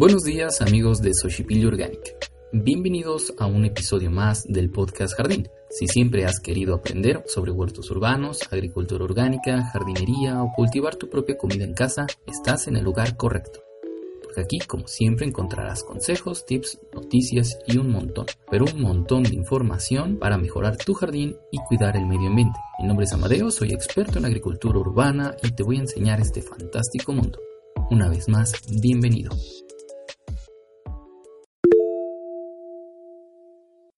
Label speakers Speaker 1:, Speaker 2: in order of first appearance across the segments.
Speaker 1: Buenos días amigos de Xochipilli Organic. Bienvenidos a un episodio más del podcast Jardín. Si siempre has querido aprender sobre huertos urbanos, agricultura orgánica, jardinería o cultivar tu propia comida en casa, estás en el lugar correcto. Porque aquí, como siempre, encontrarás consejos, tips, noticias y un montón, pero un montón de información para mejorar tu jardín y cuidar el medio ambiente. Mi nombre es Amadeo, soy experto en agricultura urbana y te voy a enseñar este fantástico mundo. Una vez más, bienvenido.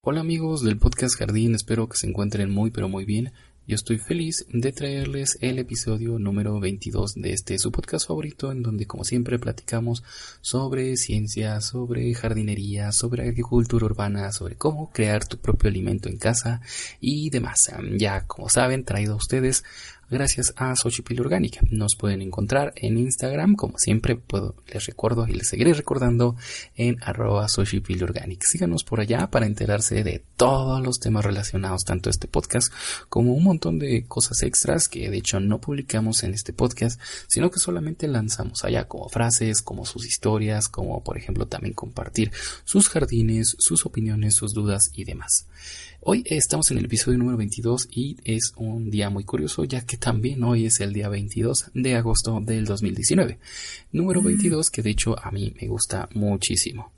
Speaker 1: Hola amigos del podcast Jardín, espero que se encuentren muy pero muy bien. Yo estoy feliz de traerles el episodio número 22 de este su podcast favorito en donde como siempre platicamos sobre ciencia, sobre jardinería, sobre agricultura urbana, sobre cómo crear tu propio alimento en casa y demás. Ya como saben, traído a ustedes gracias a Xochipilli Orgánica. Nos pueden encontrar en Instagram, como siempre puedo, les recuerdo y les seguiré recordando en arroba Xochipilli Orgánica. Síganos por allá para enterarse de todos los temas relacionados tanto a este podcast como un montón de cosas extras que de hecho no publicamos en este podcast, sino que solamente lanzamos allá como frases, como sus historias, como por ejemplo también compartir sus jardines, sus opiniones, sus dudas y demás. Hoy estamos en el episodio número 22 y es un día muy curioso ya que también hoy es el día 22 de agosto del 2019. Número 22 mm. que de hecho a mí me gusta muchísimo.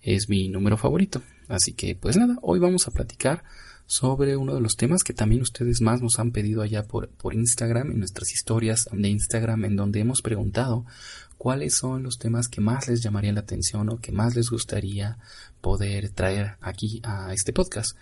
Speaker 1: Es mi número favorito. Así que pues nada, hoy vamos a platicar sobre uno de los temas que también ustedes más nos han pedido allá por, por Instagram, en nuestras historias de Instagram, en donde hemos preguntado cuáles son los temas que más les llamaría la atención o que más les gustaría poder traer aquí a este podcast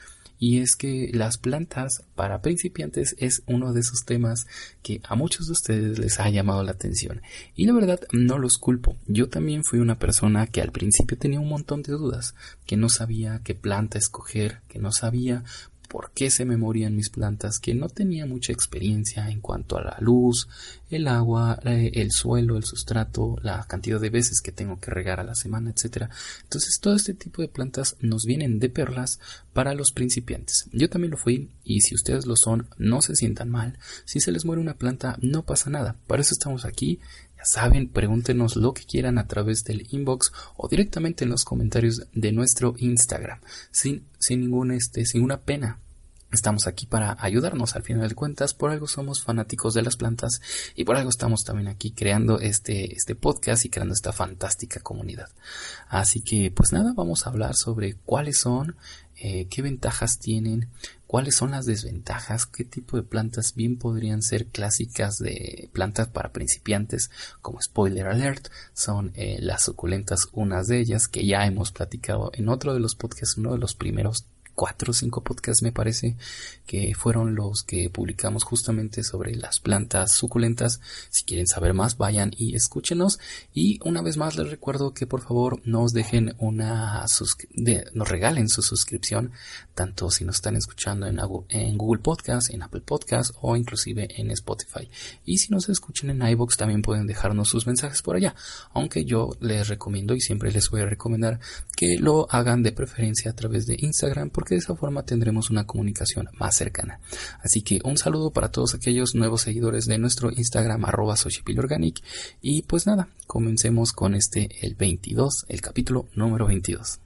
Speaker 1: y es que las plantas para principiantes es uno de esos temas que a muchos de ustedes les ha llamado la atención. Y la verdad no los culpo. Yo también fui una persona que al principio tenía un montón de dudas que no sabía qué planta escoger que no sabía por qué se me morían mis plantas, que no tenía mucha experiencia en cuanto a la luz, el agua, eh, el suelo, el sustrato, la cantidad de veces que tengo que regar a la semana, etc. Entonces todo este tipo de plantas nos vienen de perlas para los principiantes. Yo también lo fui y si ustedes lo son, no se sientan mal. Si se les muere una planta, no pasa nada. Para eso estamos aquí saben, pregúntenos lo que quieran a través del inbox o directamente en los comentarios de nuestro Instagram, sin, sin ningún este, sin ninguna pena. Estamos aquí para ayudarnos al final de cuentas, por algo somos fanáticos de las plantas y por algo estamos también aquí creando este, este podcast y creando esta fantástica comunidad. Así que pues nada, vamos a hablar sobre cuáles son, eh, qué ventajas tienen, cuáles son las desventajas, qué tipo de plantas bien podrían ser clásicas de plantas para principiantes, como spoiler alert, son eh, las suculentas, unas de ellas que ya hemos platicado en otro de los podcasts, uno de los primeros cuatro o cinco podcasts me parece que fueron los que publicamos justamente sobre las plantas suculentas. Si quieren saber más, vayan y escúchenos. Y una vez más les recuerdo que por favor nos dejen una nos regalen su suscripción, tanto si nos están escuchando en, en Google Podcast, en Apple Podcast o inclusive en Spotify. Y si nos escuchan en iBox también pueden dejarnos sus mensajes por allá. Aunque yo les recomiendo y siempre les voy a recomendar que lo hagan de preferencia a través de Instagram porque de esa forma tendremos una comunicación más cercana. Así que un saludo para todos aquellos nuevos seguidores de nuestro Instagram arroba Organic y pues nada, comencemos con este el 22, el capítulo número 22.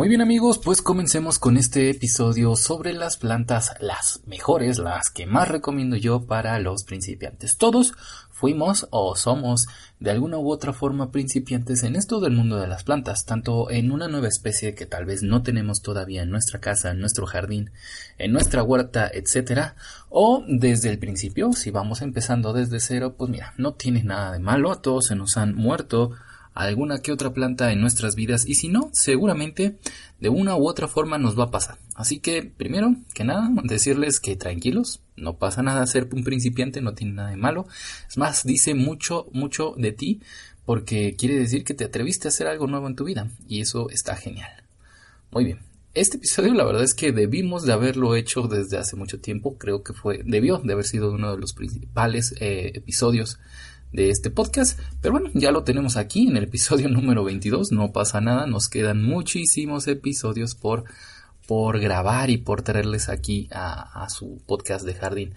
Speaker 1: Muy bien amigos, pues comencemos con este episodio sobre las plantas, las mejores, las que más recomiendo yo para los principiantes. Todos fuimos o somos de alguna u otra forma principiantes en esto del mundo de las plantas, tanto en una nueva especie que tal vez no tenemos todavía en nuestra casa, en nuestro jardín, en nuestra huerta, etcétera, o desde el principio, si vamos empezando desde cero, pues mira, no tiene nada de malo, a todos se nos han muerto alguna que otra planta en nuestras vidas y si no, seguramente de una u otra forma nos va a pasar. Así que, primero que nada, decirles que tranquilos, no pasa nada ser un principiante, no tiene nada de malo. Es más, dice mucho, mucho de ti porque quiere decir que te atreviste a hacer algo nuevo en tu vida y eso está genial. Muy bien. Este episodio la verdad es que debimos de haberlo hecho desde hace mucho tiempo, creo que fue, debió de haber sido uno de los principales eh, episodios de este podcast. Pero bueno, ya lo tenemos aquí en el episodio número 22. No pasa nada, nos quedan muchísimos episodios por, por grabar y por traerles aquí a, su podcast de jardín.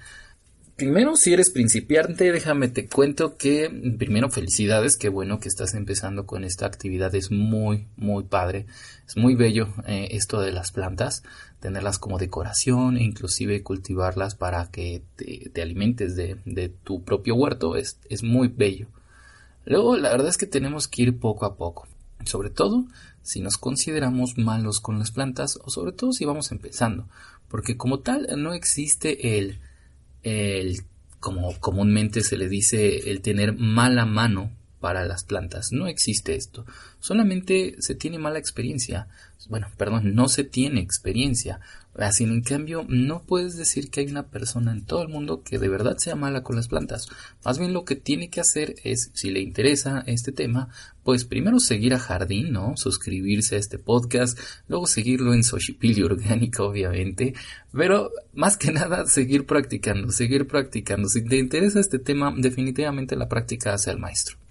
Speaker 1: Primero, si eres principiante, déjame te cuento que primero felicidades, qué bueno que estás empezando con esta actividad, es muy, muy padre, es muy bello eh, esto de las plantas, tenerlas como decoración e inclusive cultivarlas para que te, alimentes de, de, tu propio huerto, es, es muy bello. Luego, la verdad es que tenemos que ir poco a poco, sobre todo si nos consideramos malos con las plantas o sobre todo si vamos empezando, porque como tal no existe el el, como comúnmente se le dice, el tener mala mano para las plantas. No existe esto. Solamente se tiene mala experiencia. Bueno, perdón, no se tiene experiencia. Así, en cambio, no puedes decir que hay una persona en todo el mundo que de verdad sea mala con las plantas. Más bien lo que tiene que hacer es, si le interesa este tema, pues primero seguir a Jardín, ¿no? Suscribirse a este podcast, luego seguirlo en Soshipili Orgánica, obviamente, pero más que nada seguir practicando, seguir practicando. Si te interesa este tema, definitivamente la práctica hace al maestro.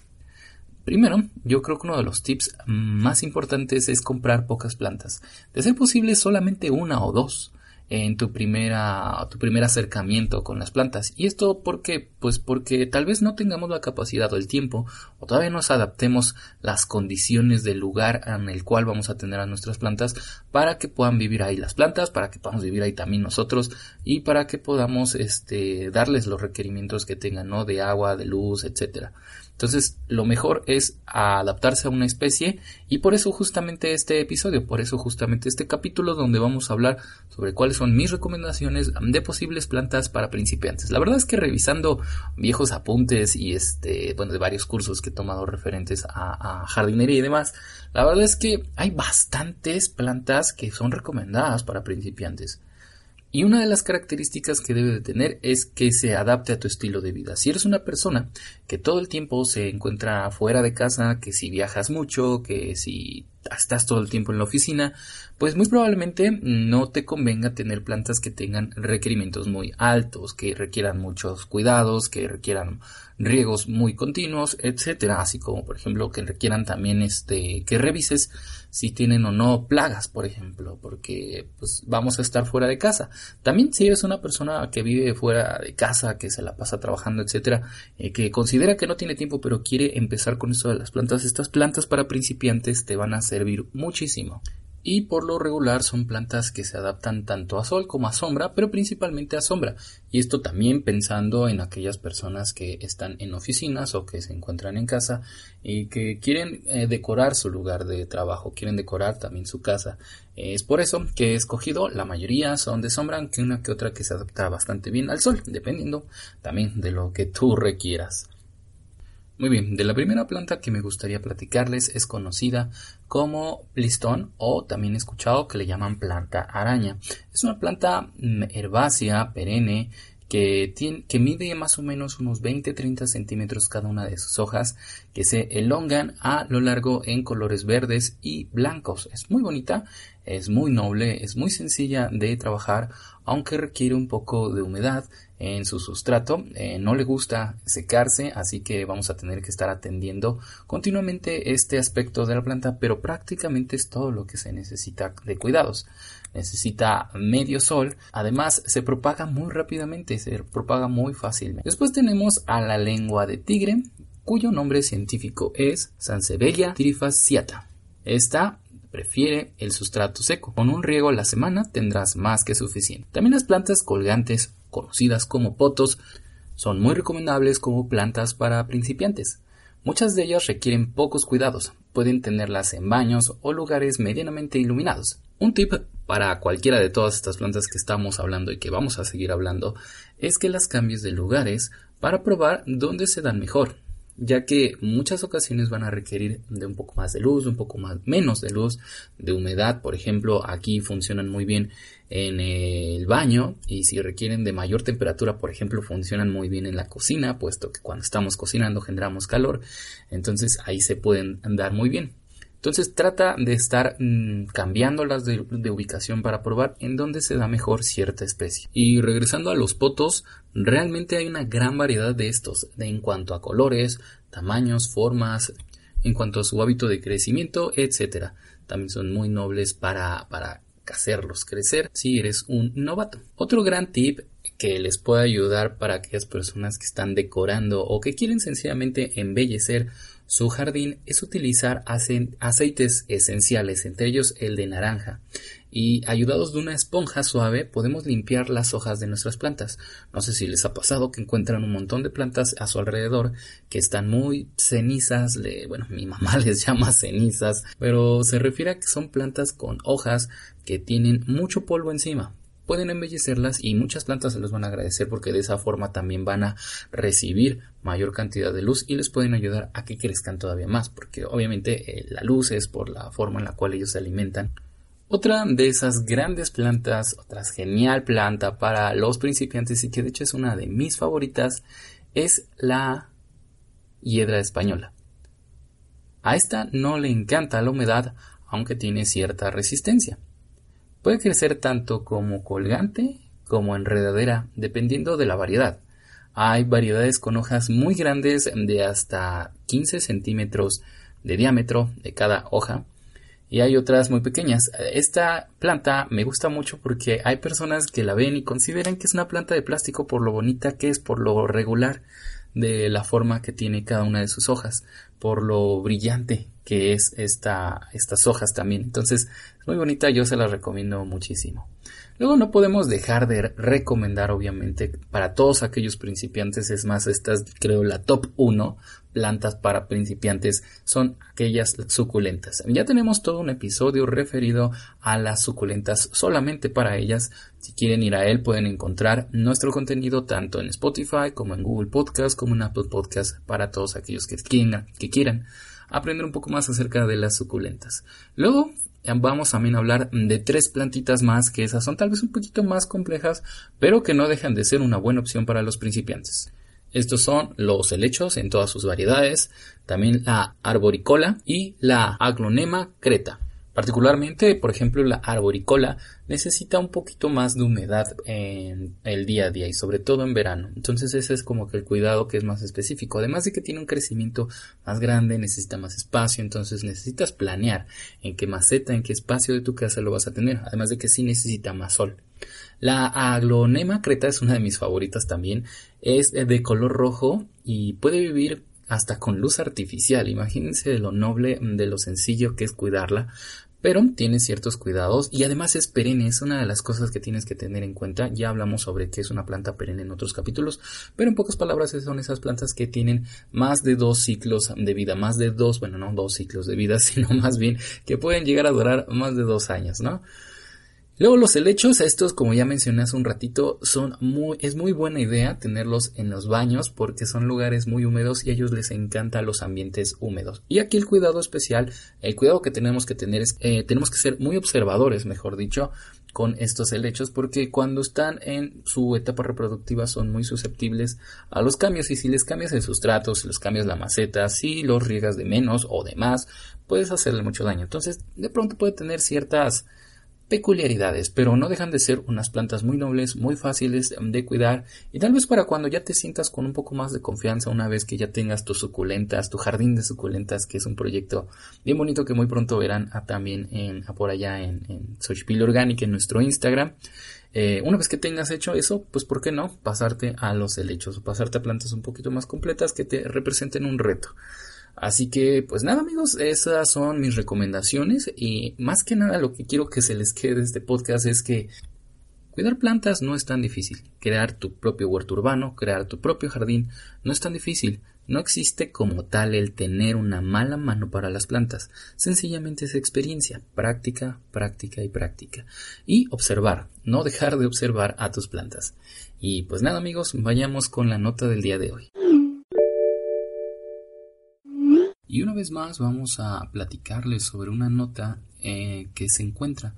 Speaker 1: Primero, yo creo que uno de los tips más importantes es comprar pocas plantas. De ser posible, solamente una o dos en tu primera tu primer acercamiento con las plantas. Y esto porque pues porque tal vez no tengamos la capacidad o el tiempo o todavía nos adaptemos las condiciones del lugar en el cual vamos a tener a nuestras plantas para que puedan vivir ahí las plantas para que podamos vivir ahí también nosotros y para que podamos este darles los requerimientos que tengan no de agua de luz etcétera entonces, lo mejor es adaptarse a una especie y por eso justamente este episodio, por eso justamente este capítulo donde vamos a hablar sobre cuáles son mis recomendaciones de posibles plantas para principiantes. La verdad es que revisando viejos apuntes y este, bueno, de varios cursos que he tomado referentes a, a jardinería y demás, la verdad es que hay bastantes plantas que son recomendadas para principiantes. Y una de las características que debe de tener es que se adapte a tu estilo de vida. Si eres una persona que todo el tiempo se encuentra fuera de casa, que si viajas mucho, que si estás todo el tiempo en la oficina, pues muy probablemente no te convenga tener plantas que tengan requerimientos muy altos, que requieran muchos cuidados, que requieran riegos muy continuos, etcétera, así como por ejemplo que requieran también este que revises si tienen o no plagas, por ejemplo, porque pues vamos a estar fuera de casa. También si eres una persona que vive fuera de casa, que se la pasa trabajando, etcétera, eh, que considera que no tiene tiempo pero quiere empezar con eso de las plantas, estas plantas para principiantes te van a servir muchísimo y por lo regular son plantas que se adaptan tanto a sol como a sombra, pero principalmente a sombra. Y esto también pensando en aquellas personas que están en oficinas o que se encuentran en casa y que quieren eh, decorar su lugar de trabajo, quieren decorar también su casa. Es por eso que he escogido, la mayoría son de sombra, aunque una que otra que se adapta bastante bien al sol, dependiendo también de lo que tú requieras. Muy bien, de la primera planta que me gustaría platicarles es conocida como listón o también he escuchado que le llaman planta araña. Es una planta mm, herbácea, perenne, que, tiene, que mide más o menos unos 20-30 centímetros cada una de sus hojas, que se elongan a lo largo en colores verdes y blancos. Es muy bonita, es muy noble, es muy sencilla de trabajar, aunque requiere un poco de humedad en su sustrato. Eh, no le gusta secarse, así que vamos a tener que estar atendiendo continuamente este aspecto de la planta, pero prácticamente es todo lo que se necesita de cuidados. Necesita medio sol, además se propaga muy rápidamente, se propaga muy fácilmente. Después tenemos a la lengua de tigre, cuyo nombre científico es Sansevieria trifasciata. Esta prefiere el sustrato seco. Con un riego a la semana tendrás más que suficiente. También las plantas colgantes conocidas como potos, son muy recomendables como plantas para principiantes. Muchas de ellas requieren pocos cuidados, pueden tenerlas en baños o lugares medianamente iluminados. Un tip para cualquiera de todas estas plantas que estamos hablando y que vamos a seguir hablando es que las cambies de lugares para probar dónde se dan mejor ya que muchas ocasiones van a requerir de un poco más de luz, un poco más menos de luz, de humedad, por ejemplo, aquí funcionan muy bien en el baño y si requieren de mayor temperatura, por ejemplo, funcionan muy bien en la cocina, puesto que cuando estamos cocinando generamos calor, entonces ahí se pueden andar muy bien. Entonces trata de estar mm, cambiándolas de, ubicación para probar en dónde se da mejor cierta especie. Y regresando a los potos, realmente hay una gran variedad de estos en cuanto a colores, tamaños, formas, en cuanto a su hábito de crecimiento, etc. También son muy nobles para, para hacerlos crecer si eres un novato. Otro gran tip que les pueda ayudar para aquellas personas que están decorando o que quieren sencillamente embellecer su jardín es utilizar aceites esenciales, entre ellos el de naranja. Y ayudados de una esponja suave podemos limpiar las hojas de nuestras plantas. No sé si les ha pasado que encuentran un montón de plantas a su alrededor que están muy cenizas, bueno, mi mamá les llama cenizas, pero se refiere a que son plantas con hojas que tienen mucho polvo encima pueden embellecerlas y muchas plantas se los van a agradecer porque de esa forma también van a recibir mayor cantidad de luz y les pueden ayudar a que crezcan todavía más porque obviamente eh, la luz es por la forma en la cual ellos se alimentan. Otra de esas grandes plantas, otra genial planta para los principiantes y que de hecho es una de mis favoritas es la hiedra española. A esta no le encanta la humedad aunque tiene cierta resistencia. Puede crecer tanto como colgante como enredadera, dependiendo de la variedad. Hay variedades con hojas muy grandes de hasta 15 centímetros de diámetro de cada hoja y hay otras muy pequeñas. Esta planta me gusta mucho porque hay personas que la ven y consideran que es una planta de plástico por lo bonita que es, por lo regular de la forma que tiene cada una de sus hojas, por lo brillante que es esta, estas hojas también. Entonces, es muy bonita, yo se la recomiendo muchísimo. Luego no podemos dejar de recomendar, obviamente, para todos aquellos principiantes, es más, estas creo la top 1 plantas para principiantes son aquellas suculentas. Ya tenemos todo un episodio referido a las suculentas solamente para ellas. Si quieren ir a él pueden encontrar nuestro contenido tanto en Spotify como en Google Podcast como en Apple Podcast para todos aquellos que quieran aprender un poco más acerca de las suculentas. Luego vamos también a hablar de tres plantitas más que esas son tal vez un poquito más complejas, pero que no dejan de ser una buena opción para los principiantes. Estos son los helechos en todas sus variedades, también la arboricola y la aglonema creta. Particularmente, por ejemplo, la arboricola necesita un poquito más de humedad en el día a día y sobre todo en verano. Entonces ese es como que el cuidado que es más específico. Además de que tiene un crecimiento más grande, necesita más espacio, entonces necesitas planear en qué maceta, en qué espacio de tu casa lo vas a tener. Además de que sí necesita más sol. La aglonema creta es una de mis favoritas también. Es de color rojo y puede vivir hasta con luz artificial. Imagínense lo noble, de lo sencillo que es cuidarla. Pero tiene ciertos cuidados y además es perenne, es una de las cosas que tienes que tener en cuenta. Ya hablamos sobre qué es una planta perenne en otros capítulos, pero en pocas palabras son esas plantas que tienen más de dos ciclos de vida, más de dos, bueno, no dos ciclos de vida, sino más bien que pueden llegar a durar más de dos años, ¿no? Luego los helechos, estos como ya mencioné hace un ratito, son muy, es muy buena idea tenerlos en los baños porque son lugares muy húmedos y a ellos les encantan los ambientes húmedos. Y aquí el cuidado especial, el cuidado que tenemos que tener es, eh, tenemos que ser muy observadores, mejor dicho, con estos helechos porque cuando están en su etapa reproductiva son muy susceptibles a los cambios y si les cambias el sustrato, si les cambias la maceta, si los riegas de menos o de más, puedes hacerle mucho daño. Entonces de pronto puede tener ciertas peculiaridades, pero no dejan de ser unas plantas muy nobles, muy fáciles de cuidar y tal vez para cuando ya te sientas con un poco más de confianza una vez que ya tengas tus suculentas, tu jardín de suculentas, que es un proyecto bien bonito que muy pronto verán también en, por allá en, en Xochipilli Organic en nuestro Instagram. Eh, una vez que tengas hecho eso, pues ¿por qué no pasarte a los helechos o pasarte a plantas un poquito más completas que te representen un reto? Así que, pues nada amigos, esas son mis recomendaciones y más que nada lo que quiero que se les quede de este podcast es que cuidar plantas no es tan difícil. Crear tu propio huerto urbano, crear tu propio jardín, no es tan difícil. No existe como tal el tener una mala mano para las plantas. Sencillamente es experiencia, práctica, práctica y práctica. Y observar, no dejar de observar a tus plantas. Y pues nada amigos, vayamos con la nota del día de hoy. Y una vez más vamos a platicarles sobre una nota eh, que se encuentra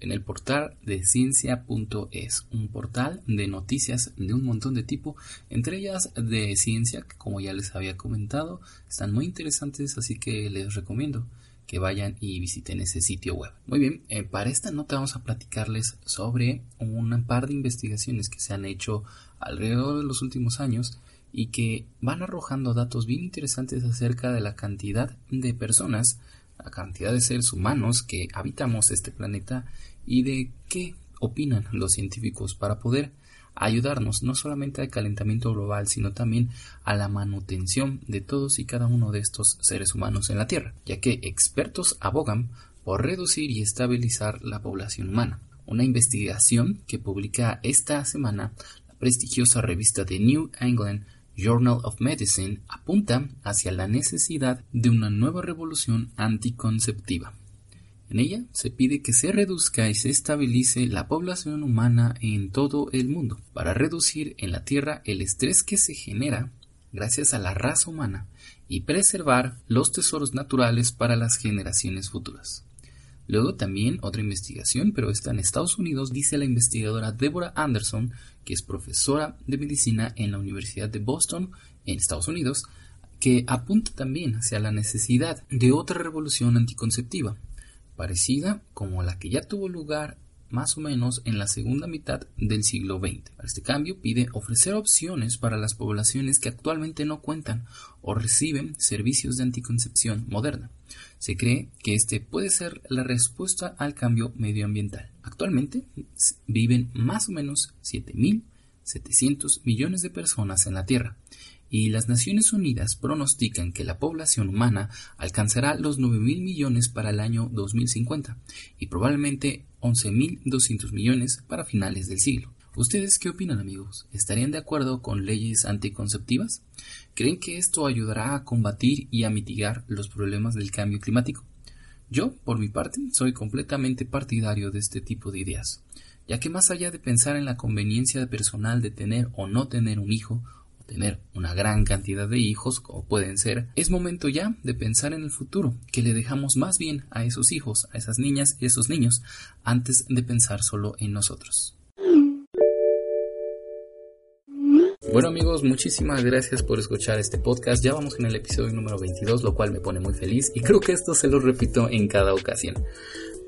Speaker 1: en el portal de ciencia.es, un portal de noticias de un montón de tipo, entre ellas de ciencia, que como ya les había comentado, están muy interesantes, así que les recomiendo que vayan y visiten ese sitio web. Muy bien, eh, para esta nota vamos a platicarles sobre un par de investigaciones que se han hecho alrededor de los últimos años y que van arrojando datos bien interesantes acerca de la cantidad de personas, la cantidad de seres humanos que habitamos este planeta y de qué opinan los científicos para poder ayudarnos no solamente al calentamiento global, sino también a la manutención de todos y cada uno de estos seres humanos en la Tierra, ya que expertos abogan por reducir y estabilizar la población humana. Una investigación que publica esta semana la prestigiosa revista The New England Journal of Medicine apunta hacia la necesidad de una nueva revolución anticonceptiva. En ella se pide que se reduzca y se estabilice la población humana en todo el mundo para reducir en la Tierra el estrés que se genera gracias a la raza humana y preservar los tesoros naturales para las generaciones futuras. Luego también otra investigación, pero está en Estados Unidos, dice la investigadora Deborah Anderson, que es profesora de medicina en la Universidad de Boston, en Estados Unidos, que apunta también hacia la necesidad de otra revolución anticonceptiva, parecida como la que ya tuvo lugar más o menos en la segunda mitad del siglo XX. Para este cambio pide ofrecer opciones para las poblaciones que actualmente no cuentan o reciben servicios de anticoncepción moderna. Se cree que este puede ser la respuesta al cambio medioambiental. Actualmente viven más o menos 7.700 millones de personas en la Tierra y las Naciones Unidas pronostican que la población humana alcanzará los 9.000 millones para el año 2050 y probablemente 11.200 millones para finales del siglo. ¿Ustedes qué opinan amigos? ¿Estarían de acuerdo con leyes anticonceptivas? ¿Creen que esto ayudará a combatir y a mitigar los problemas del cambio climático? Yo, por mi parte, soy completamente partidario de este tipo de ideas, ya que más allá de pensar en la conveniencia personal de tener o no tener un hijo tener una gran cantidad de hijos, como pueden ser, es momento ya de pensar en el futuro, que le dejamos más bien a esos hijos, a esas niñas y esos niños, antes de pensar solo en nosotros. Bueno amigos, muchísimas gracias por escuchar este podcast. Ya vamos en el episodio número 22, lo cual me pone muy feliz y creo que esto se lo repito en cada ocasión.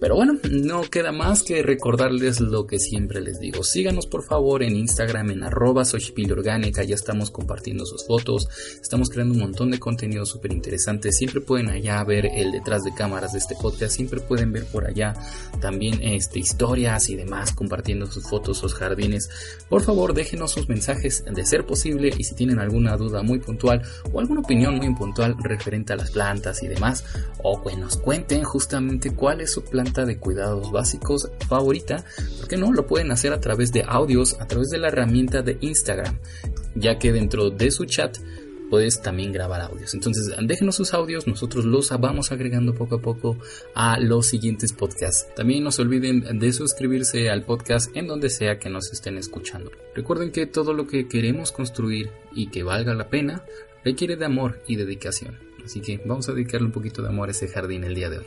Speaker 1: Pero bueno, no queda más que recordarles lo que siempre les digo. Síganos por favor en Instagram en arroba orgánica, ya estamos compartiendo sus fotos, estamos creando un montón de contenido súper interesante. Siempre pueden allá ver el detrás de cámaras de este podcast, siempre pueden ver por allá también este, historias y demás, compartiendo sus fotos, sus jardines. Por favor, déjenos sus mensajes de ser posible y si tienen alguna duda muy puntual o alguna opinión muy puntual referente a las plantas y demás, o que nos cuenten justamente cuál es su plan de cuidados básicos favorita, porque no? Lo pueden hacer a través de audios, a través de la herramienta de Instagram, ya que dentro de su chat puedes también grabar audios. Entonces, déjenos sus audios, nosotros los vamos agregando poco a poco a los siguientes podcasts. También no se olviden de suscribirse al podcast en donde sea que nos estén escuchando. Recuerden que todo lo que queremos construir y que valga la pena requiere de amor y dedicación. Así que vamos a dedicarle un poquito de amor a ese jardín el día de hoy.